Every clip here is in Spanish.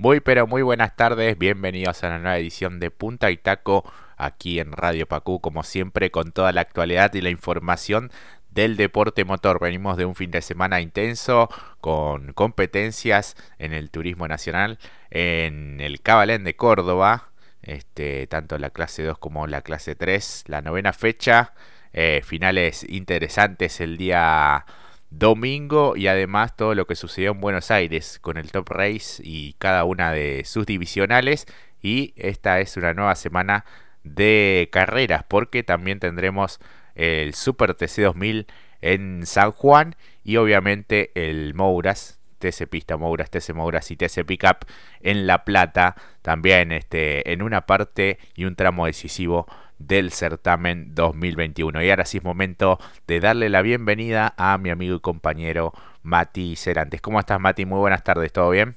Muy pero muy buenas tardes, bienvenidos a la nueva edición de Punta y Taco aquí en Radio Pacú, como siempre con toda la actualidad y la información del deporte motor. Venimos de un fin de semana intenso con competencias en el turismo nacional, en el Cabalén de Córdoba, este, tanto la clase 2 como la clase 3, la novena fecha, eh, finales interesantes el día domingo y además todo lo que sucedió en Buenos Aires con el Top Race y cada una de sus divisionales. Y esta es una nueva semana de carreras porque también tendremos el Super TC 2000 en San Juan y obviamente el Mouras TC Pista Mouras, TC Mouras y TC Pickup en La Plata también este, en una parte y un tramo decisivo del certamen 2021. Y ahora sí es momento de darle la bienvenida a mi amigo y compañero Mati Cerantes. ¿Cómo estás, Mati? Muy buenas tardes, ¿todo bien?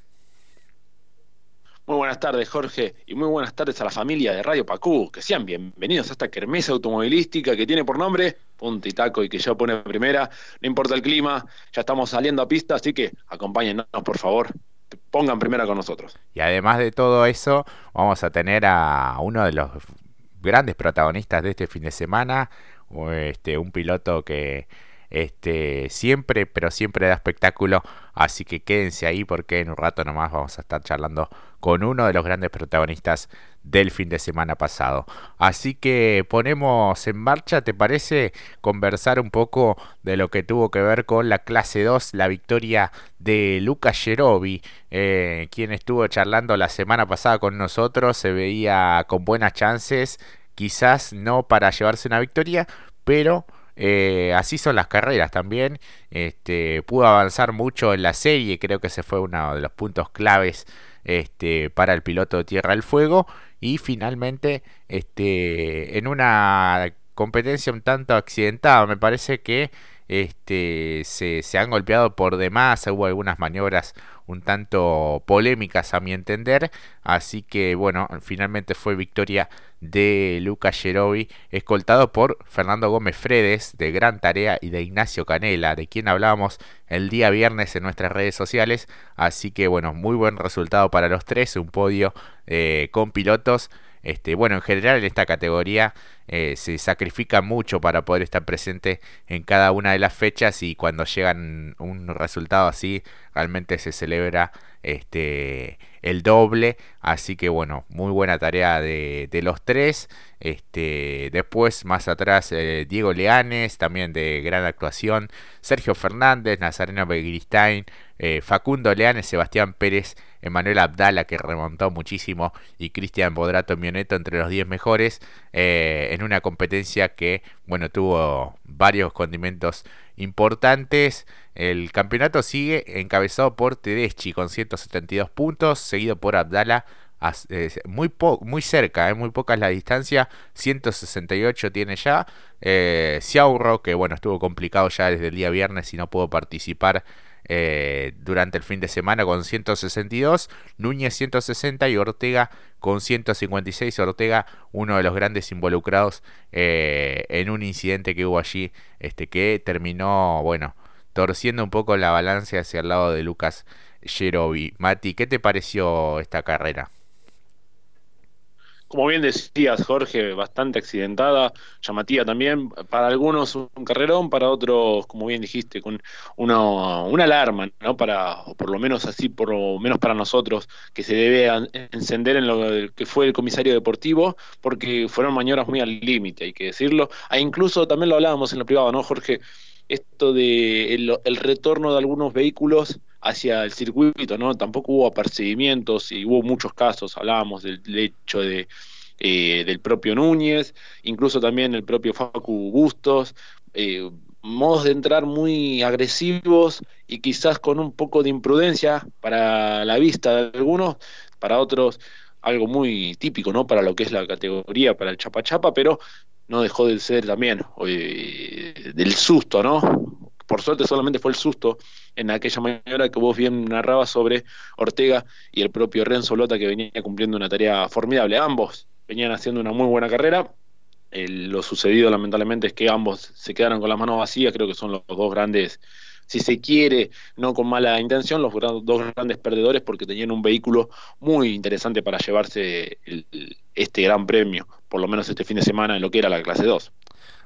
Muy buenas tardes, Jorge, y muy buenas tardes a la familia de Radio Pacú. Que sean bienvenidos a esta kermesa automovilística que tiene por nombre Punta y Taco y que yo pone primera. No importa el clima, ya estamos saliendo a pista, así que acompáñennos, por favor. Pongan primera con nosotros. Y además de todo eso, vamos a tener a uno de los grandes protagonistas de este fin de semana, este, un piloto que este, siempre, pero siempre da espectáculo, así que quédense ahí porque en un rato nomás vamos a estar charlando con uno de los grandes protagonistas del fin de semana pasado. Así que ponemos en marcha, ¿te parece? Conversar un poco de lo que tuvo que ver con la clase 2, la victoria de Luca Gerovi, eh, quien estuvo charlando la semana pasada con nosotros, se veía con buenas chances, quizás no para llevarse una victoria, pero... Eh, así son las carreras también. Este, pudo avanzar mucho en la serie, creo que ese fue uno de los puntos claves este, para el piloto de Tierra del Fuego y finalmente este, en una competencia un tanto accidentada me parece que se, se han golpeado por demás, hubo algunas maniobras un tanto polémicas a mi entender. Así que bueno, finalmente fue victoria de Lucas Gerovi, escoltado por Fernando Gómez Fredes de Gran Tarea y de Ignacio Canela, de quien hablábamos el día viernes en nuestras redes sociales. Así que bueno, muy buen resultado para los tres, un podio eh, con pilotos este, bueno, en general en esta categoría eh, se sacrifica mucho para poder estar presente en cada una de las fechas y cuando llegan un resultado así realmente se celebra este el doble. Así que bueno muy buena tarea de, los tres. Este después más atrás eh, Diego Leanes también de gran actuación. Sergio Fernández Nazareno Begristain eh, Facundo Leanes Sebastián Pérez Emanuel Abdala que remontó muchísimo y Cristian Bodrato Mioneto entre los 10 mejores eh, en una competencia que bueno tuvo varios condimentos importantes. El campeonato sigue encabezado por Tedeschi con 172 puntos, seguido por Abdala muy, muy cerca, eh, muy poca es la distancia, 168 tiene ya. Eh, que bueno, estuvo complicado ya desde el día viernes y no pudo participar eh, durante el fin de semana con 162, Núñez 160 y Ortega con 156. Ortega, uno de los grandes involucrados eh, en un incidente que hubo allí, este que terminó, bueno, torciendo un poco la balanza hacia el lado de Lucas Jerovi. Mati, ¿qué te pareció esta carrera? Como bien decías, Jorge, bastante accidentada, llamativa también, para algunos un carrerón, para otros, como bien dijiste, con una, una alarma, ¿no? Para, o por lo menos así, por lo menos para nosotros, que se debe encender en lo que fue el comisario deportivo, porque fueron maniobras muy al límite, hay que decirlo. E incluso también lo hablábamos en lo privado, ¿no, Jorge? Esto de el retorno de algunos vehículos hacia el circuito, ¿no? Tampoco hubo apercibimientos y hubo muchos casos, hablábamos del, hecho de, eh, del propio Núñez, incluso también el propio Facu Bustos, eh, modos de entrar muy agresivos y quizás con un poco de imprudencia para la vista de algunos, para otros algo muy típico, ¿no? Para lo que es la categoría, para el chapa chapa, pero no dejó de ser también eh, del susto, ¿no? Por suerte solamente fue el susto en aquella maniobra que vos bien narrabas sobre Ortega y el propio Renzo Lota que venía cumpliendo una tarea formidable. Ambos venían haciendo una muy buena carrera. lo sucedido lamentablemente es que ambos se quedaron con las manos vacías, creo que son los dos grandes si se quiere, no con mala intención, los dos grandes perdedores porque tenían un vehículo muy interesante para llevarse este gran premio, por lo menos este fin de semana en lo que era la clase 2.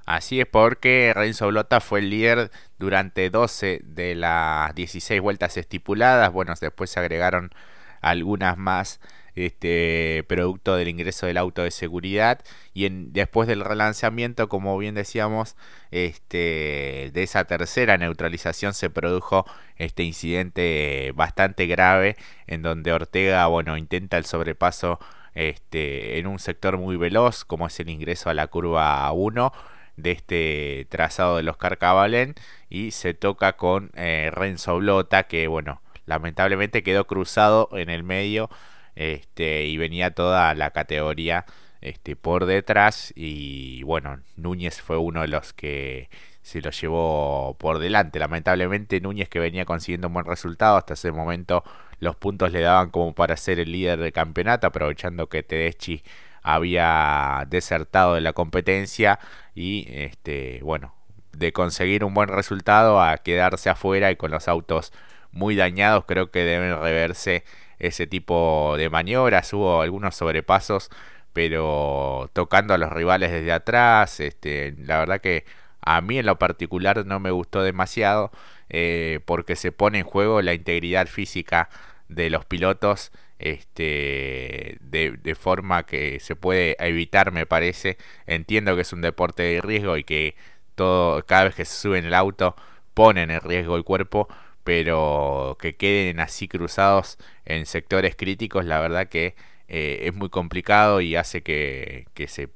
Así es porque Renzo Blota fue el líder durante 12 de las 16 vueltas estipuladas. Bueno, después se agregaron algunas más este producto del ingreso del auto de seguridad y en, después del relanzamiento como bien decíamos este de esa tercera neutralización se produjo este incidente bastante grave en donde Ortega bueno intenta el sobrepaso este en un sector muy veloz como es el ingreso a la curva 1 de este trazado de los Carcabalén y se toca con eh, Renzo Blota que bueno lamentablemente quedó cruzado en el medio este, y venía toda la categoría este, por detrás y bueno, Núñez fue uno de los que se lo llevó por delante. Lamentablemente Núñez que venía consiguiendo un buen resultado, hasta ese momento los puntos le daban como para ser el líder del campeonato, aprovechando que Tedeschi había desertado de la competencia y este bueno, de conseguir un buen resultado a quedarse afuera y con los autos muy dañados, creo que deben reverse ese tipo de maniobras, hubo algunos sobrepasos, pero tocando a los rivales desde atrás, este, la verdad que a mí en lo particular no me gustó demasiado eh, porque se pone en juego la integridad física de los pilotos este de, de, forma que se puede evitar me parece. Entiendo que es un deporte de riesgo y que todo cada vez que se sube en el auto ponen en riesgo el cuerpo pero que queden así cruzados en sectores críticos, la verdad que eh, es muy complicado y hace que, se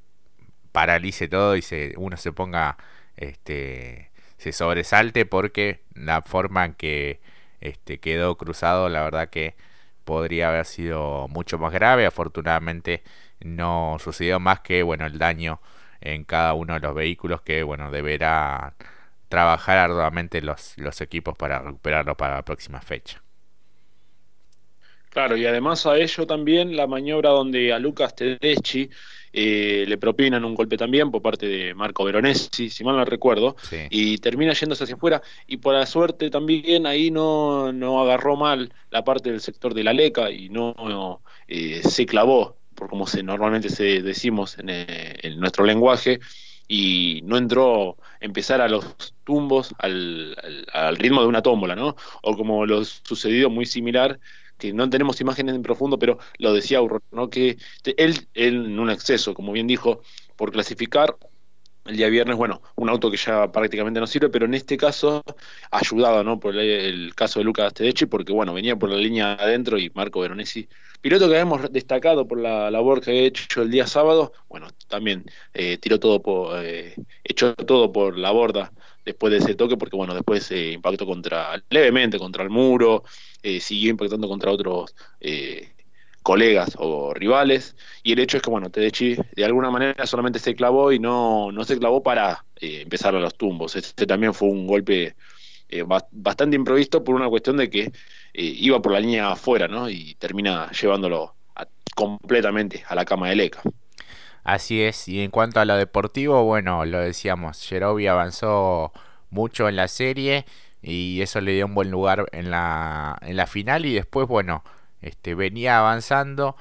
paralice todo y se, uno se ponga, este, se sobresalte porque la forma en que este, quedó cruzado, la verdad que podría haber sido mucho más grave. Afortunadamente no sucedió más que bueno el daño en cada uno de los vehículos que bueno deberá trabajar arduamente los, los equipos para recuperarlo para la próxima fecha. Claro, y además a ello también la maniobra donde a Lucas Tedeschi eh, le propinan un golpe también por parte de Marco Veronesi, si mal no recuerdo, y termina yéndose hacia afuera. Y por la suerte también ahí no, no agarró mal la parte del sector de la leca y no, eh, se clavó, por como se, normalmente se decimos en, eh, en nuestro lenguaje, y no entró empezar a los tumbos al, al, ritmo de una tómbola, ¿no? O como lo sucedido muy similar, que no tenemos imágenes en profundo, pero lo decía Auro, ¿no? Que él, él en un exceso, como bien dijo, por clasificar el día viernes, bueno, un auto que ya prácticamente no sirve, pero en este caso ayudado, ¿no? Por el, caso de Lucas Tedechi, porque bueno, venía por la línea adentro y Marco Veronesi, piloto que habíamos destacado por la labor que ha hecho el día sábado, bueno, también eh, tiró todo por, eh, echó todo por la borda después de ese toque, porque bueno, después se impactó contra, levemente contra el muro, eh, siguió impactando contra otros eh, colegas o rivales. Y el hecho es que, bueno, Tedeschi de alguna manera solamente se clavó y no, no se clavó para eh, empezar a los tumbos. Este también fue un golpe eh, bastante improvisto por una cuestión de que eh, iba por la línea afuera, ¿no? Y termina llevándolo completamente a la cama de Leca. Así es, y en cuanto a lo deportivo, bueno, lo decíamos, Jerobi avanzó mucho en la serie y eso le dio un buen lugar en la, en la final y después, bueno, este, venía avanzando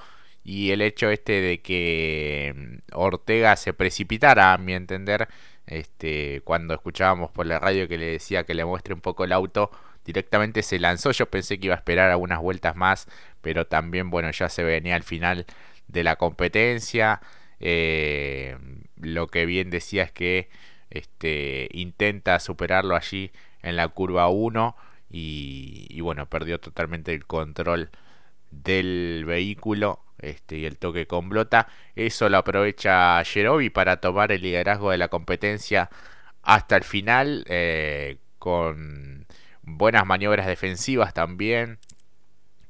y el hecho este de que mm, Ortega se precipitara, a mi entender, este, cuando escuchábamos por la radio que le decía que le muestre un poco el auto, directamente se lanzó. Yo pensé que iba a esperar algunas vueltas más, pero también, bueno, ya se venía al final de la competencia. Eh, lo que bien decía es que este, intenta superarlo allí en la curva 1 y, y bueno, perdió totalmente el control del vehículo este, y el toque con blota. Eso lo aprovecha Jerobi para tomar el liderazgo de la competencia hasta el final eh, con buenas maniobras defensivas también,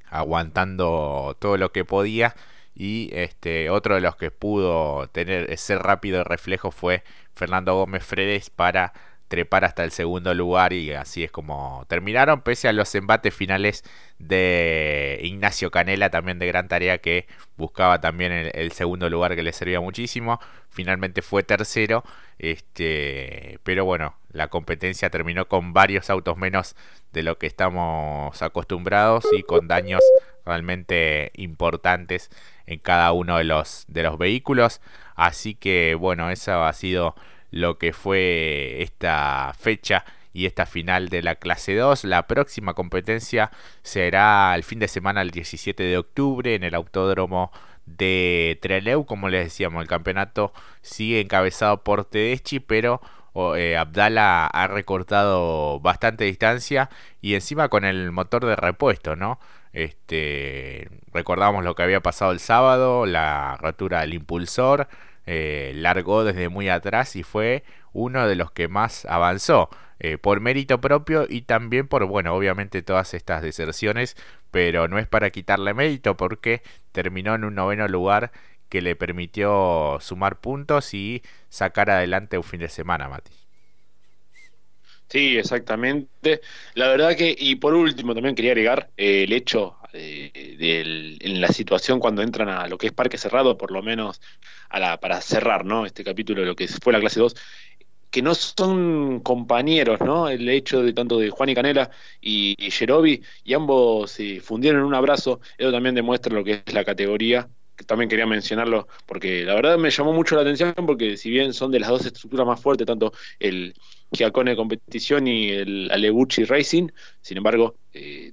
aguantando todo lo que podía. Y este otro de los que pudo tener ese rápido reflejo fue Fernando Gómez Fredes para trepar hasta el segundo lugar y así es como terminaron, pese a los embates finales de Ignacio Canela, también de gran tarea que buscaba también el, segundo lugar que le servía muchísimo, finalmente fue tercero, este, pero bueno, la competencia terminó con varios autos menos de lo que estamos acostumbrados y con daños realmente importantes en cada uno de los, de los vehículos, así que bueno, eso ha sido lo que fue esta fecha y esta final de la clase 2. La próxima competencia será el fin de semana el 17 de octubre en el autódromo de Trelew. Como les decíamos, el campeonato sigue encabezado por Tedeschi, pero eh, Abdala ha recortado bastante distancia y encima con el motor de repuesto, ¿no? Este, recordamos lo que había pasado el sábado, la rotura del impulsor eh, largó desde muy atrás y fue uno de los que más avanzó. Eh, por mérito propio y también por, bueno, obviamente todas estas deserciones, pero no es para quitarle mérito porque terminó en un noveno lugar que le permitió sumar puntos y sacar adelante un fin de semana, Mati. Sí, exactamente. La verdad que, y por último, también quería agregar eh, el hecho eh, en la situación cuando entran a lo que es parque cerrado, por lo menos a la, para cerrar ¿no? este capítulo lo que fue la clase 2, que no son compañeros, ¿no? El hecho de tanto de Juan y Canela y, y y ambos se fundieron en un abrazo, eso también demuestra lo que es la categoría también quería mencionarlo porque la verdad me llamó mucho la atención porque si bien son de las dos estructuras más fuertes, tanto el Giacone Competición y el Aleguchi Racing, sin embargo, eh,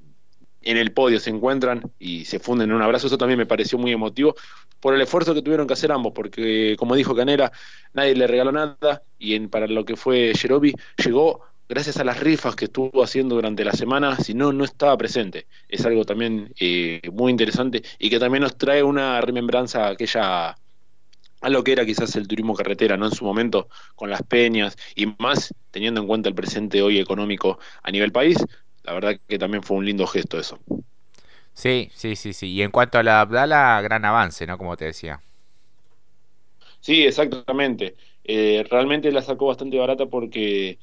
en el podio se encuentran y se funden en un abrazo, eso también me pareció muy emotivo por el esfuerzo que tuvieron que hacer ambos, porque como dijo Canera, nadie le regaló nada y en, para lo que fue Jerobi llegó gracias a las rifas que estuvo haciendo durante la semana, si no, no estaba presente. Es algo también eh, muy interesante y que también nos trae una remembranza a aquella a lo que era quizás el turismo carretera, ¿no? En su momento, con las peñas y más teniendo en cuenta el presente hoy económico a nivel país, la verdad que también fue un lindo gesto eso. Sí, sí, sí, sí. Y en cuanto a la Abdala, gran avance, ¿no? Como te decía. Sí, exactamente. Eh, realmente la sacó bastante barata porque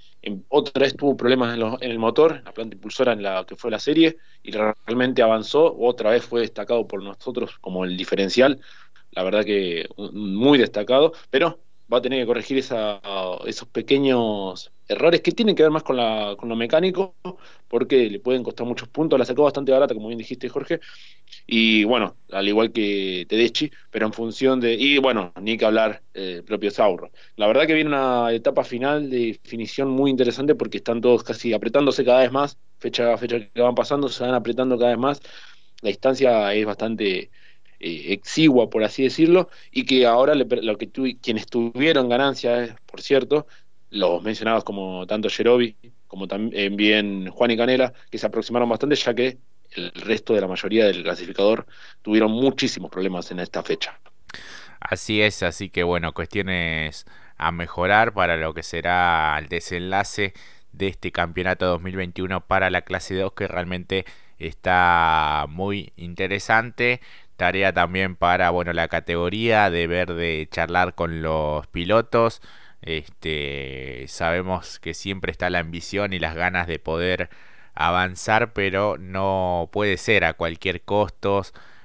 otra vez tuvo problemas en, el motor, la planta impulsora en la que fue la serie, y realmente avanzó, otra vez fue destacado por nosotros como el diferencial, la verdad que muy destacado, pero va a tener que corregir esos pequeños errores que tienen que ver más con, la, con lo mecánico, porque le pueden costar muchos puntos. La sacó bastante barata, como bien dijiste, Jorge. Y bueno, al igual que Tedeschi, pero en función de. Y bueno, ni que hablar el eh, propio Sauro. La verdad que viene una etapa final de definición muy interesante porque están todos casi apretándose cada vez más, fecha a fecha que van pasando, se van apretando cada vez más. La distancia es bastante eh, exigua, por así decirlo, y que ahora lo que quienes tuvieron ganancias, por cierto, los mencionados como tanto Jerobi como también Juan y Canela, que se aproximaron bastante, ya que el resto de la mayoría del clasificador tuvieron muchísimos problemas en esta fecha. Así es, así que bueno, cuestiones a mejorar para lo que será el desenlace de este campeonato 2021 para la clase 2 que realmente está muy interesante tarea también para bueno la categoría de ver de charlar con los pilotos. Este sabemos que siempre está la ambición y las ganas de poder avanzar pero no puede ser a cualquier costo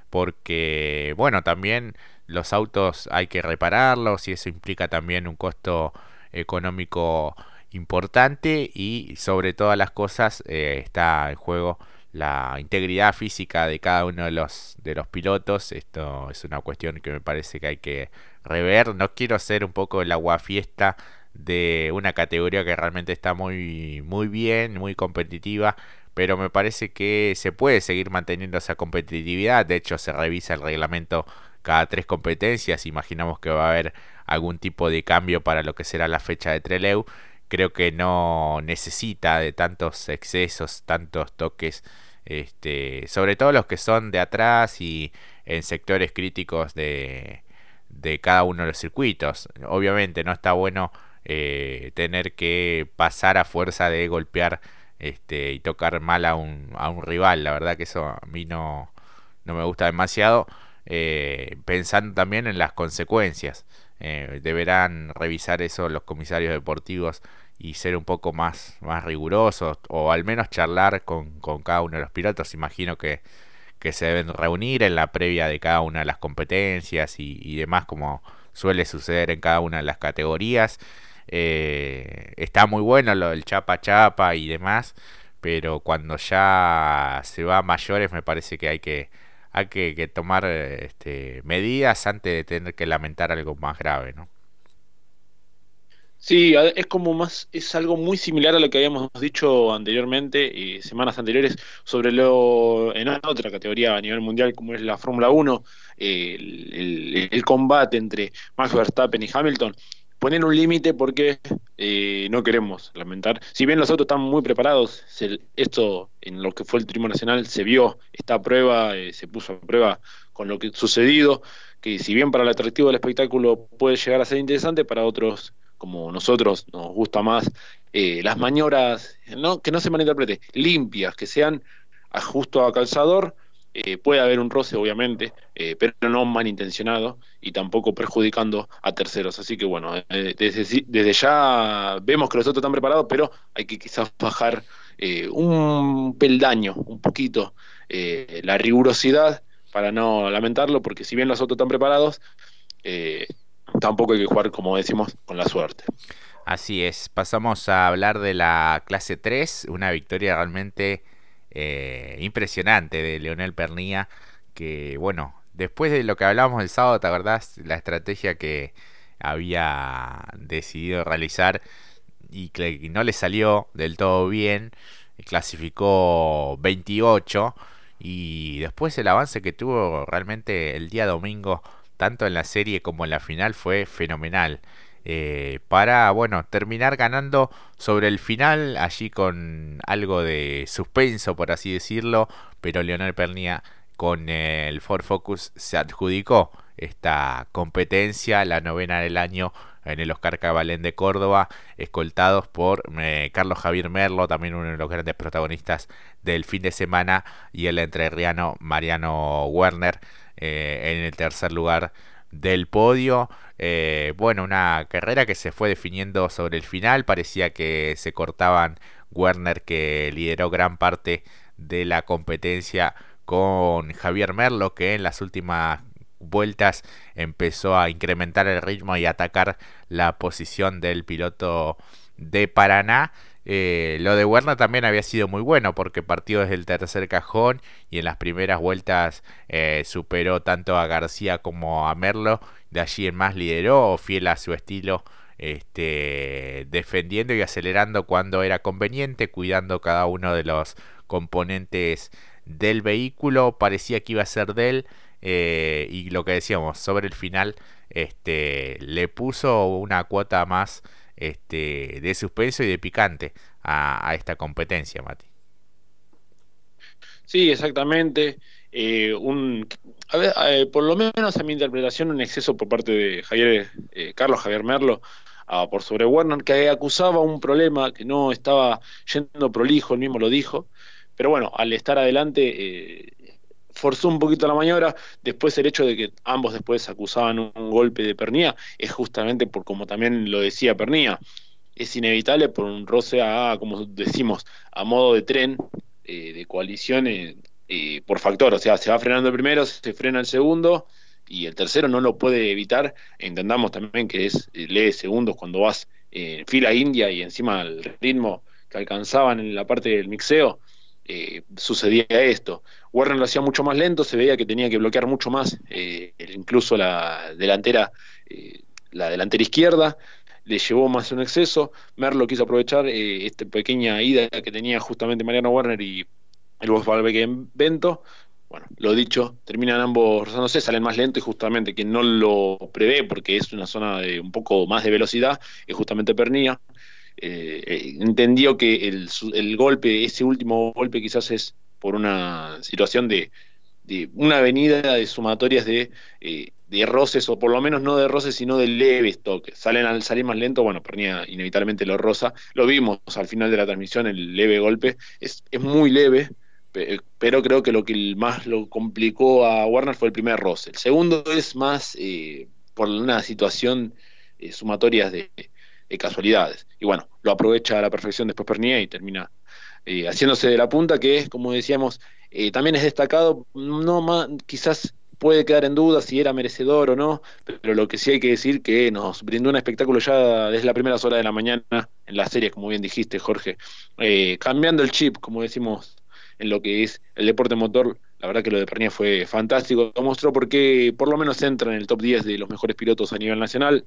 porque bueno también los autos hay que repararlos y eso implica también un costo económico importante y sobre todas las cosas eh, está en juego la integridad física de cada uno de los de los pilotos. Esto es una cuestión que me parece que hay que rever. No quiero ser un poco el aguafiesta de una categoría que realmente está muy muy bien muy competitiva pero me parece que se puede seguir manteniendo esa competitividad. De hecho se revisa el reglamento cada tres competencias. Imaginamos que va a haber algún tipo de cambio para lo que será la fecha de Treleu creo que no necesita de tantos excesos, tantos toques, este, sobre todo los que son de atrás y en sectores críticos de, de cada uno de los circuitos. Obviamente no está bueno eh, tener que pasar a fuerza de golpear este, y tocar mal a un, a un rival. La verdad que eso a mí no, no me gusta demasiado. Eh, pensando también en las consecuencias. Eh, deberán revisar eso los comisarios deportivos y ser un poco más, más rigurosos o al menos charlar con, con cada uno de los pilotos. Imagino que, que, se deben reunir en la previa de cada una de las competencias y, y demás como suele suceder en cada una de las categorías. Eh, está muy bueno lo del chapa chapa y demás, pero cuando ya se va a mayores me parece que hay que hay que, tomar este, medidas antes de tener que lamentar algo más grave, ¿no? Sí, es como más, es algo muy similar a lo que habíamos dicho anteriormente, y semanas anteriores, sobre lo en otra categoría a nivel mundial como es la Fórmula 1, el, combate entre Max Verstappen y Hamilton. Poner un límite porque eh, no queremos lamentar. Si bien los autos están muy preparados, esto en lo que fue el Trimo Nacional se vio esta prueba, eh, se puso a prueba con lo que sucedido, que si bien para el atractivo del espectáculo puede llegar a ser interesante, para otros como nosotros nos gusta más, eh, las maniobras, no, que no se malinterprete, limpias, que sean a justo a calzador, eh, puede haber un roce obviamente, eh, pero no malintencionado y tampoco perjudicando a terceros. Así que bueno, desde, desde, ya vemos que los otros están preparados, pero hay que quizás bajar un peldaño, un poquito, la rigurosidad para no lamentarlo, porque si bien los otros están preparados, tampoco hay que jugar, como decimos, con la suerte. Así es, pasamos a hablar de la clase 3, una victoria realmente eh, impresionante de Leonel Pernilla, que bueno, después de lo que hablábamos el sábado, ¿te? La estrategia que había decidido realizar y que no le salió del todo bien, clasificó 28 y después el avance que tuvo realmente el día domingo tanto en la serie como en la final, fue fenomenal. Eh, para, bueno, terminar ganando sobre el final, allí con algo de suspenso, por así decirlo, pero Leonel Pernia con el Ford Focus se adjudicó esta competencia, la novena del año en el Oscar Cabalén de Córdoba, escoltados por eh, Carlos Javier Merlo, también uno de los grandes protagonistas del fin de semana, y el entrerriano Mariano Werner. Eh, en el tercer lugar del podio. Eh, bueno, una carrera que se fue definiendo sobre el final. Parecía que se cortaban Werner, que lideró gran parte de la competencia, con Javier Merlo, que en las últimas vueltas empezó a incrementar el ritmo y atacar la posición del piloto de Paraná. Eh, lo de Werner también había sido muy bueno porque partió desde el tercer cajón y en las primeras vueltas eh, superó tanto a García como a Merlo. De allí en más lideró, fiel a su estilo, este, defendiendo y acelerando cuando era conveniente, cuidando cada uno de los componentes del vehículo. Parecía que iba a ser de él. Eh, y lo que decíamos sobre el final, este, le puso una cuota más este, de suspenso y de picante a, esta competencia, Mati. Sí, exactamente. Eh, eh, por lo menos a mi interpretación, un exceso por parte de Javier, eh, Carlos Javier Merlo por sobre Werner, que acusaba un problema que no estaba yendo prolijo, él mismo lo dijo. Pero bueno, al estar adelante, forzó un poquito la maniobra. Después el hecho de que ambos después acusaban un golpe de Pernía es justamente por como también lo decía Pernía. Es inevitable por un roce a, como decimos, a modo de tren, eh, de coalición eh, eh, por factor. O sea, se va frenando el primero, se frena el segundo y el tercero no lo puede evitar. Entendamos también que es lee segundos cuando vas en fila india y encima el ritmo que alcanzaban en la parte del mixeo eh, sucedía esto. Warner lo hacía mucho más lento, se veía que tenía que bloquear mucho más, eh, incluso la delantera, eh, la delantera izquierda, le llevó más un exceso. Merlo quiso aprovechar esta pequeña ida que tenía justamente Mariano Warner y el Volkswagen Vento. Bueno, lo dicho, terminan ambos rozándose, salen más lento y justamente quien no lo prevé porque es una zona de un poco más de velocidad es justamente. Eh, eh, entendió que el, golpe, ese último golpe quizás es por una situación de, una avenida de sumatorias de, eh, de, roces, o por lo menos no de roces, sino de leves toques. Salen al salir más lento, bueno, Pernía inevitablemente lo rosa. Lo vimos al final de la transmisión, el leve golpe. Es, muy leve, pero creo que lo que más lo complicó a Warner fue el primer roce. El segundo es más por una situación sumatorias de casualidades. Y bueno, lo aprovecha a la perfección después Pernier y termina haciéndose de la punta, que es, como decíamos, también es destacado, no más, quizás puede quedar en duda si era merecedor o no, pero lo que sí hay que decir que nos brindó un espectáculo ya desde las primeras horas de la mañana en la serie, como bien dijiste, Jorge, eh, cambiando el chip, como decimos, en lo que es el deporte motor. La verdad que lo de Pernia fue fantástico. Mostró por qué por lo menos entra en el top 10 de los mejores pilotos a nivel nacional.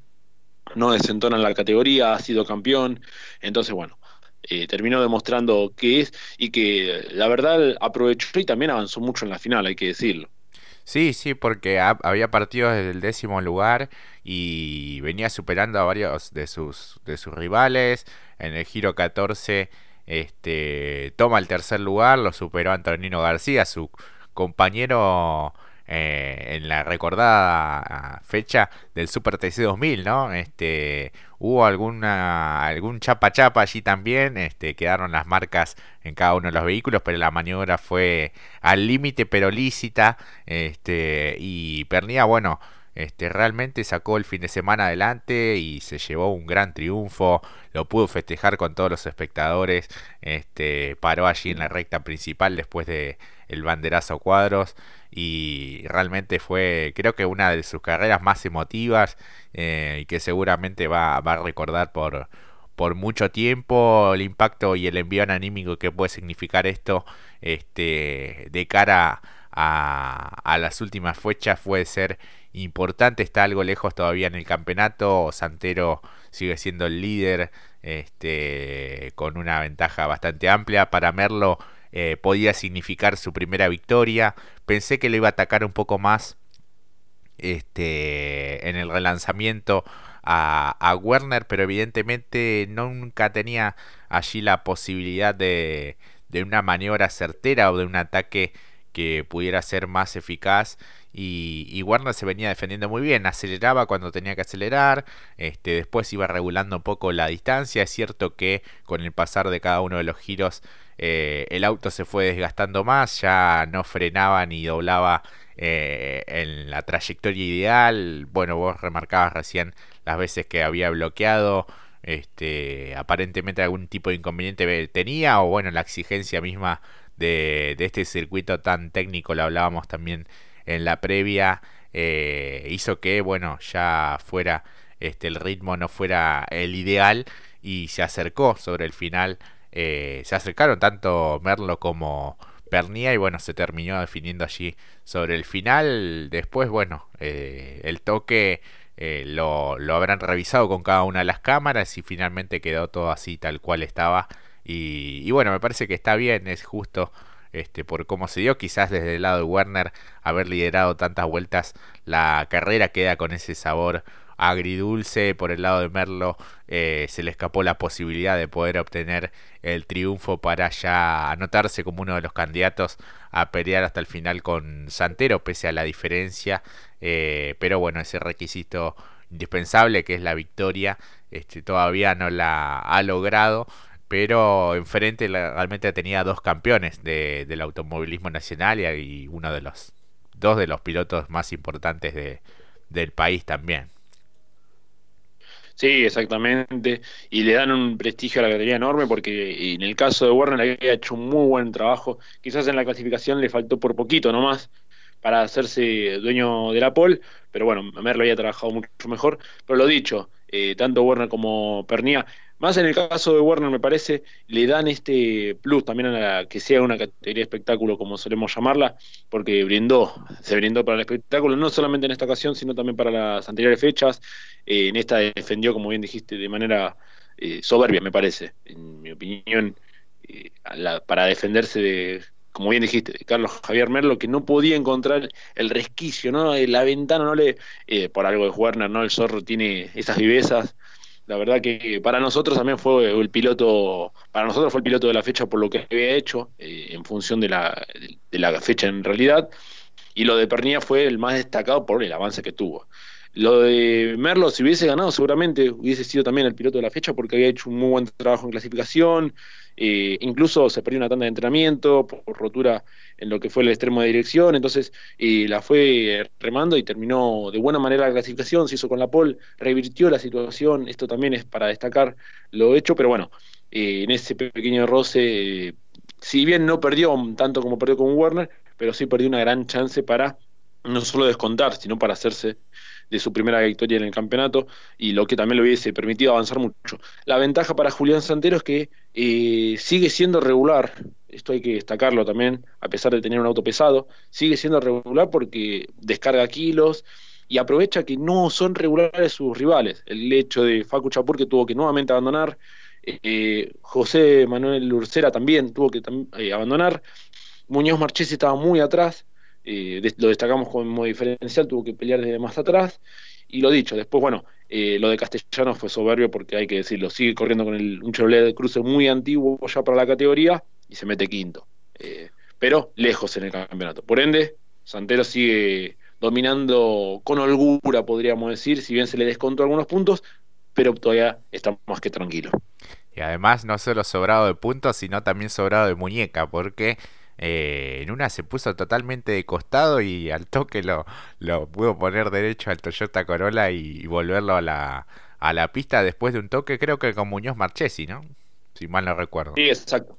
No desentona en la categoría, ha sido campeón. Entonces, bueno, eh, terminó demostrando que es y que la verdad aprovechó y también avanzó mucho en la final, hay que decirlo. Sí, sí, porque había partido desde el décimo lugar y venía superando a varios de sus, de sus rivales. En el giro 14 este, toma el tercer lugar, lo superó Antonino García, su compañero eh, en la recordada ah, fecha del Super TC 2000, ¿no? Este, hubo alguna algún chapa chapa allí también, este, quedaron las marcas en cada uno de los vehículos, pero la maniobra fue al límite pero lícita, este, y Pernía, bueno, este, realmente sacó el fin de semana adelante y se llevó un gran triunfo, lo pudo festejar con todos los espectadores, este, paró allí en la recta principal después de el banderazo cuadros y realmente fue creo que una de sus carreras más emotivas eh, y que seguramente va, va, a recordar por, por mucho tiempo el impacto y el envío anímico que puede significar esto este, de cara a, a las últimas fechas. Puede ser importante, está algo lejos todavía en el campeonato, Santero sigue siendo el líder este, con una ventaja bastante amplia, para Merlo eh, podía significar su primera victoria. Pensé que le iba a atacar un poco más este, en el relanzamiento a, a Werner, pero evidentemente nunca tenía allí la posibilidad de, de una maniobra certera o de un ataque que pudiera ser más eficaz y, Warner se venía defendiendo muy bien, aceleraba cuando tenía que acelerar, este, después iba regulando un poco la distancia, es cierto que con el pasar de cada uno de los giros eh, el auto se fue desgastando más, ya no frenaba ni doblaba eh, en la trayectoria ideal, bueno, vos remarcabas recién las veces que había bloqueado, este, aparentemente algún tipo de inconveniente tenía, o bueno, la exigencia misma de, de este circuito tan técnico, lo hablábamos también en la previa eh, hizo que, bueno, ya fuera este, el ritmo no fuera el ideal y se acercó sobre el final. Eh, se acercaron tanto Merlo como Pernia y bueno, se terminó definiendo allí sobre el final. Después, bueno, eh, el toque lo, lo, habrán revisado con cada una de las cámaras y finalmente quedó todo así tal cual estaba. Y bueno, me parece que está bien, es justo este, por cómo se dio. Quizás desde el lado de Werner haber liderado tantas vueltas la carrera queda con ese sabor agridulce. Por el lado de Merlo eh, se le escapó la posibilidad de poder obtener el triunfo para ya anotarse como uno de los candidatos a pelear hasta el final con Santero, pese a la diferencia. Eh, pero bueno, ese requisito indispensable que es la victoria, este, todavía no la ha logrado pero enfrente realmente tenía dos campeones de, del automovilismo nacional y, uno de los dos de los pilotos más importantes de, del país también. Sí, exactamente. Y le dan un prestigio a la categoría enorme porque en el caso de Warner había hecho un muy buen trabajo. Quizás en la clasificación le faltó por poquito nomás para hacerse dueño de la pole, pero bueno, Merlo había trabajado mucho mejor. Pero lo dicho, eh, tanto Warner como Pernía más en el caso de Warner, me parece, le dan este plus también a la, que sea una categoría de espectáculo, como solemos llamarla, porque brindó, se brindó para el espectáculo, no solamente en esta ocasión, sino también para las anteriores fechas. Eh, en esta defendió, como bien dijiste, de manera eh, soberbia, me parece, en mi opinión, eh, para defenderse de, como bien dijiste, de Carlos Javier Merlo, que no podía encontrar el resquicio, ¿no? La ventana no le, por algo de Warner, ¿no? El zorro tiene esas vivezas la verdad que para nosotros también fue el piloto, para nosotros fue el piloto de la fecha por lo que había hecho, eh, en función de la, de la fecha en realidad, y lo de Pernilla fue el más destacado por el avance que tuvo. Lo de Merlo, si hubiese ganado, seguramente hubiese sido también el piloto de la fecha porque había hecho un muy buen trabajo en clasificación. Eh, incluso se perdió una tanda de entrenamiento por, rotura en lo que fue el extremo de dirección. Entonces eh, la fue remando y terminó de buena manera la clasificación. Se hizo con la pole, revirtió la situación. Esto también es para destacar lo hecho, pero bueno, eh, en ese pequeño roce, si bien no perdió tanto como perdió con Warner, pero sí perdió una gran chance para no solo descontar, sino para hacerse de su primera victoria en el campeonato y lo que también le hubiese permitido avanzar mucho. La ventaja para Julián Santero es que eh, sigue siendo regular, esto hay que destacarlo también, a pesar de tener un auto pesado, sigue siendo regular porque descarga kilos y aprovecha que no son regulares sus rivales. El hecho de Facu Chapur que tuvo que nuevamente abandonar, eh, José Manuel Urcera también tuvo que eh, abandonar, Muñoz Marchesi estaba muy atrás, eh, lo destacamos como diferencial, tuvo que pelear desde más atrás. Y lo dicho, después, bueno, eh, lo de Castellano fue soberbio porque hay que decirlo, sigue corriendo con el, un Chevrolet de cruce muy antiguo ya para la categoría y se mete quinto. Eh, pero lejos en el campeonato. Por ende, Santero sigue dominando con holgura, podríamos decir, si bien se le descontó algunos puntos, pero todavía está más que tranquilo. Y además no solo sobrado de puntos, sino también sobrado de muñeca, porque eh, en una se puso totalmente de costado y al toque lo, lo pudo poner derecho al Toyota Corolla y, volverlo a la, a la pista después de un toque, creo que con Muñoz Marchesi, ¿no? Si mal no recuerdo. Sí, exacto.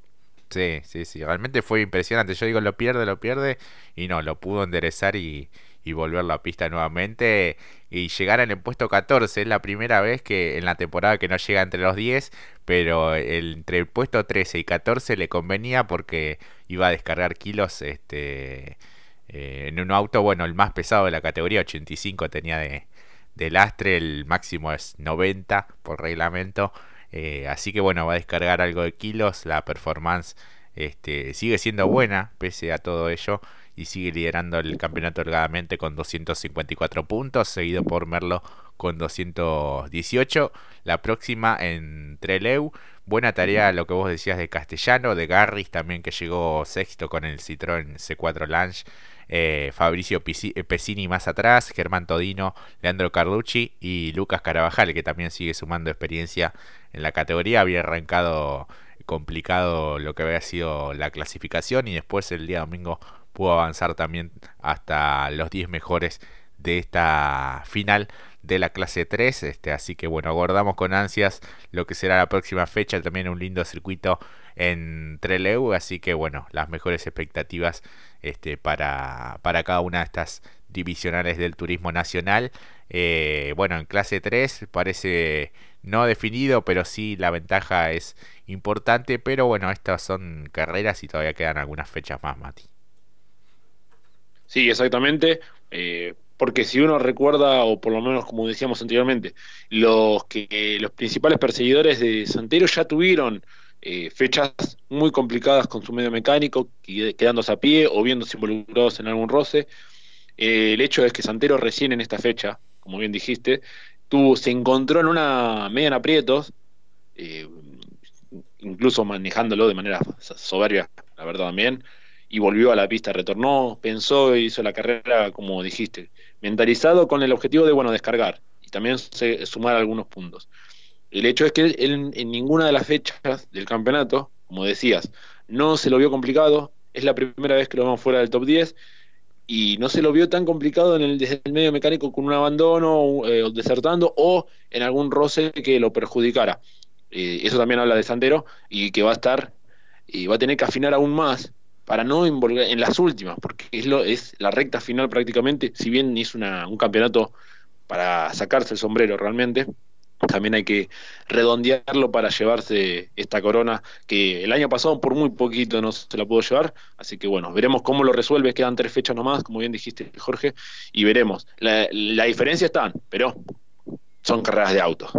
Sí, sí, sí, realmente fue impresionante. Yo digo, lo pierde, lo pierde, y no, lo pudo enderezar y, y volver a pista nuevamente y llegar al puesto 14. Es la primera vez que en la temporada que no llega entre los 10, pero entre el puesto 13 y 14 le convenía porque iba a descargar kilos este eh, en un auto, bueno, el más pesado de la categoría, 85 tenía de, de lastre, el máximo es 90 por reglamento. Eh, así que bueno, va a descargar algo de kilos, la performance este, sigue siendo buena pese a todo ello y sigue liderando el campeonato holgadamente con 254 puntos, seguido por Merlo con 218. La próxima en Treleu. Buena tarea lo que vos decías de Castellano, de Garris también que llegó sexto con el Citroën C4 Lange. Eh, Fabricio eh, Pesini más atrás, Germán Todino, Leandro Carducci y Lucas Carabajal, que también sigue sumando experiencia en la categoría. Había arrancado complicado lo que había sido la clasificación y después el día domingo pudo avanzar también hasta los 10 mejores de esta final de la clase 3. Este, así que bueno, aguardamos con ansias lo que será la próxima fecha. También un lindo circuito en Treleu. Así que bueno, las mejores expectativas este, para, para cada una de estas divisionales del turismo nacional. Eh, bueno, en clase 3 parece no definido, pero sí la ventaja es importante. Pero bueno, estas son carreras y todavía quedan algunas fechas más, Mati. Sí, exactamente. Eh, porque si uno recuerda, o por lo menos como decíamos anteriormente, los que los principales perseguidores de Santero ya tuvieron eh, fechas muy complicadas con su medio mecánico, quedándose a pie o viéndose involucrados en algún roce. Eh, el hecho es que Santero recién en esta fecha, como bien dijiste, tuvo, se encontró en una media en aprietos, incluso manejándolo de manera soberbia, la verdad también, y volvió a la pista, retornó, pensó, hizo la carrera, como dijiste, mentalizado con el objetivo de, bueno, descargar y también sumar algunos puntos. El hecho es que él, en ninguna de las fechas del campeonato, como decías, no se lo vio complicado, es la primera vez que lo vemos fuera del top 10 y no se lo vio tan complicado en el, desde el medio mecánico con un abandono, eh, desertando o en algún roce que lo perjudicara. Eh, eso también habla de Santero y que va a estar y va a tener que afinar aún más para no involucrar en las últimas, porque es, lo, es la recta final prácticamente, si bien es una, un campeonato para sacarse el sombrero realmente, también hay que redondearlo para llevarse esta corona que el año pasado por muy poquito no se la pudo llevar, así que bueno, veremos cómo lo resuelve, quedan tres fechas nomás, como bien dijiste Jorge, y veremos. La, diferencia están, pero son carreras de auto.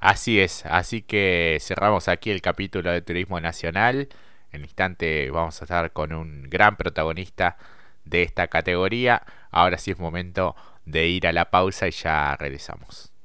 Así es, así que cerramos aquí el capítulo de Turismo Nacional. En instante vamos a estar con un gran protagonista de esta categoría. Ahora sí es momento de ir a la pausa y ya regresamos.